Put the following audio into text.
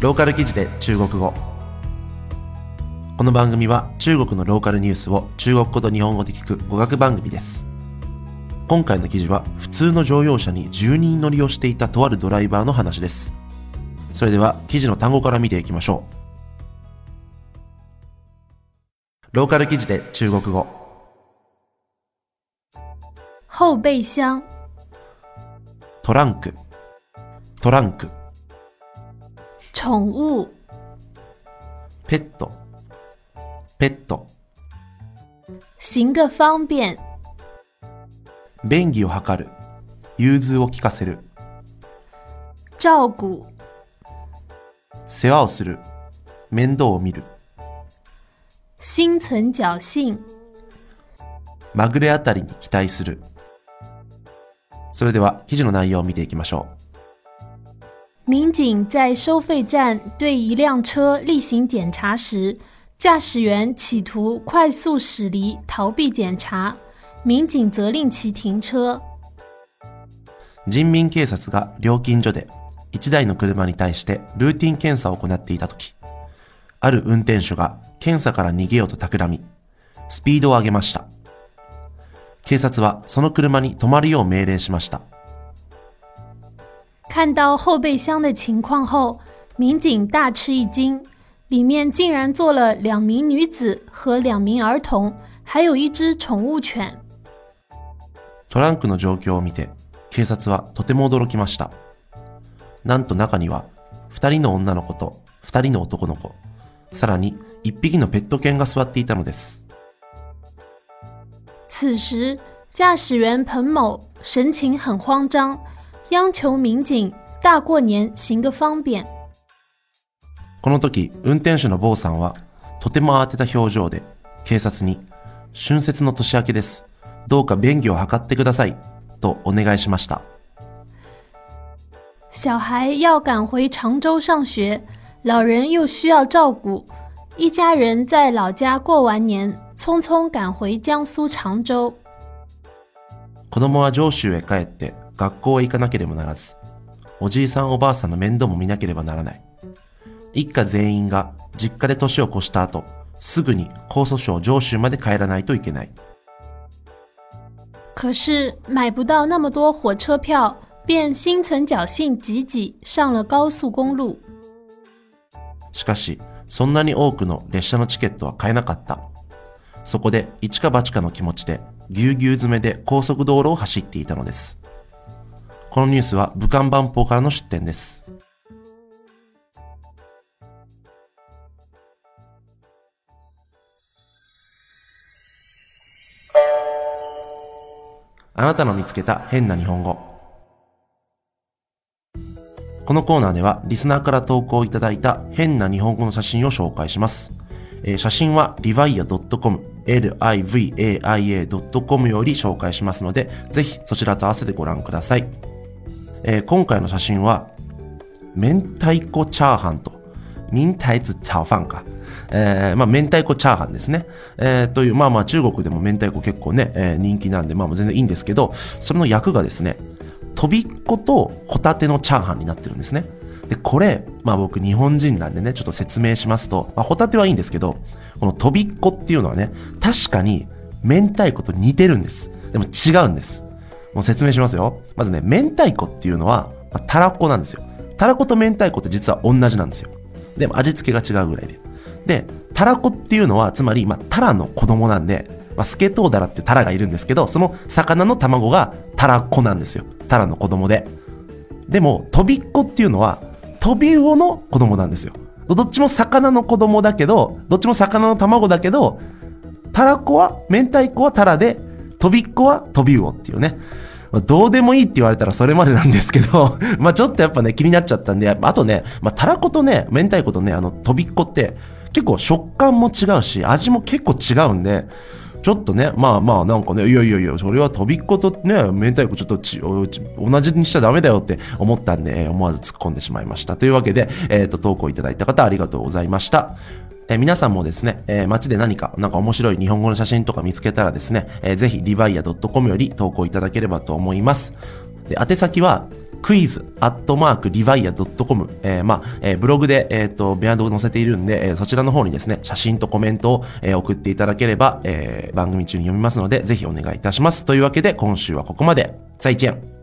ローカル記事で中国語。この番組は中国のローカルニュースを中国語と日本語で聞く語学番組です。今回の記事は普通の乗用車に10人乗りをしていたとあるドライバーの話です。それでは記事の単語から見ていきましょう。ローカル記事で中国語。后备箱、トランク。トランク宠物、ペットペット行个方便、便宜を図る融通を利かせる照顾、世話をする面倒を見る心存侥幸、まぐれあたりに期待するそれでは記事の内容を見ていきましょ民警在收费站对一辆车例行检查时，驾驶员企图快速驶离，逃避检查。民警责令其停車。う人民警察が料金所で1台の車に対してルーティン検査を行っていた時ある運転手が検査から逃げようと企みスピードを上げました警察はその車に止まるよう命令しました看到后备箱的情况后，民警大吃一惊，里面竟然坐了两名女子和两名儿童，还有一只宠物犬。トランクの状況を見て警察はとても驚きましたなんと中には2人の女の子と2人の男の子さらに1匹のペット犬が座っていたのです此时，驾驶员彭某神情很慌张， 央求民警大过年行个方便。この時運転手の坊さんはとても慌てた表情で警察に春節の年明けですどうか便宜を図ってくださいとお願いしました小孩要赶回常州上学，老人又需要照顾，一家人在老家过完年，匆匆赶回江苏常州。子供は上州へ帰って 学校へ行かなければならずおじいさんおばあさんの面倒も見なければならない。一家全員が実家で年を越した後すぐに江蘇省上州まで帰らないといけない。可是买不到那么多火车票，便心存侥幸，挤挤上了高速公路。しかしそんなに多くの列車のチケットは買えなかった。そこで一か八かの気持ちでぎゅうぎゅう詰めで高速道路を走っていたのですこのニュースは武漢万邦からの出展ですあなたの見つけた変な日本語このコーナーではリスナーから投稿いただいた変な日本語の写真を紹介します。えー写真は livia.com、livaia.com より紹介しますので、ぜひそちらと合わせてご覧ください。えー今回の写真は、明太子チャーハンと、明太子炒飯か。えーまあ、明太子チャーハンですね。えーという、まあまあ中国でも明太子結構ね、えー人気なんで、まあ全然いいんですけど、それの役がですね、とびっことホタテのチャーハンになってるんですね。で、これ、まあ僕日本人なんでね、ちょっと説明しますと、まあホタテはいいんですけど、このとびっこっていうのはね、確かに明太子と似てるんです。でも違うんです。もう説明しますよ。まずね、明太子っていうのは、まあ、たらこなんですよ。たらこと明太子って実は同じなんですよ。でも味付けが違うぐらいで。で、たらこっていうのは、つまり、まあ、タラの子供なんで、まあ、スケトウダラってタラがいるんですけど、その魚の卵がタラコなんですよ。タラの子供で。でも、とびっこっていうのは、トビウオの子供なんですよ。どっちも魚の子供だけど、どっちも魚の卵だけど、タラコは、明太子はタラで、トビッコはトビウオっていうね。まあどうでもいいって言われたらそれまでなんですけど、まあちょっとやっぱね、気になっちゃったんで、あとね、まあタラコとね、明太子とね、あの、トビッコって、結構食感も違うし、味も結構違うんで、ちょっとね、まあまあなんかね、いやいやいや、それはとびっことね、明太子ちょっとち同じにしちゃダメだよって思ったんで、思わず突っ込んでしまいました。というわけで、えっ、と、投稿いただいた方ありがとうございました。え皆さんもですね、え街で何か、なんか面白い日本語の写真とか見つけたらですね、えーぜひ、リバイア .com より投稿いただければと思います。で、宛先は、クイズアットマークリヴァイア .com、えー、まあ、えー、ブログで、えっ、ー、と、メアドを載せているんで、えー、そちらの方にですね、写真とコメントを、えー、送っていただければ、えー、番組中に読みますので、ぜひお願いいたします。というわけで、今週はここまで。再见。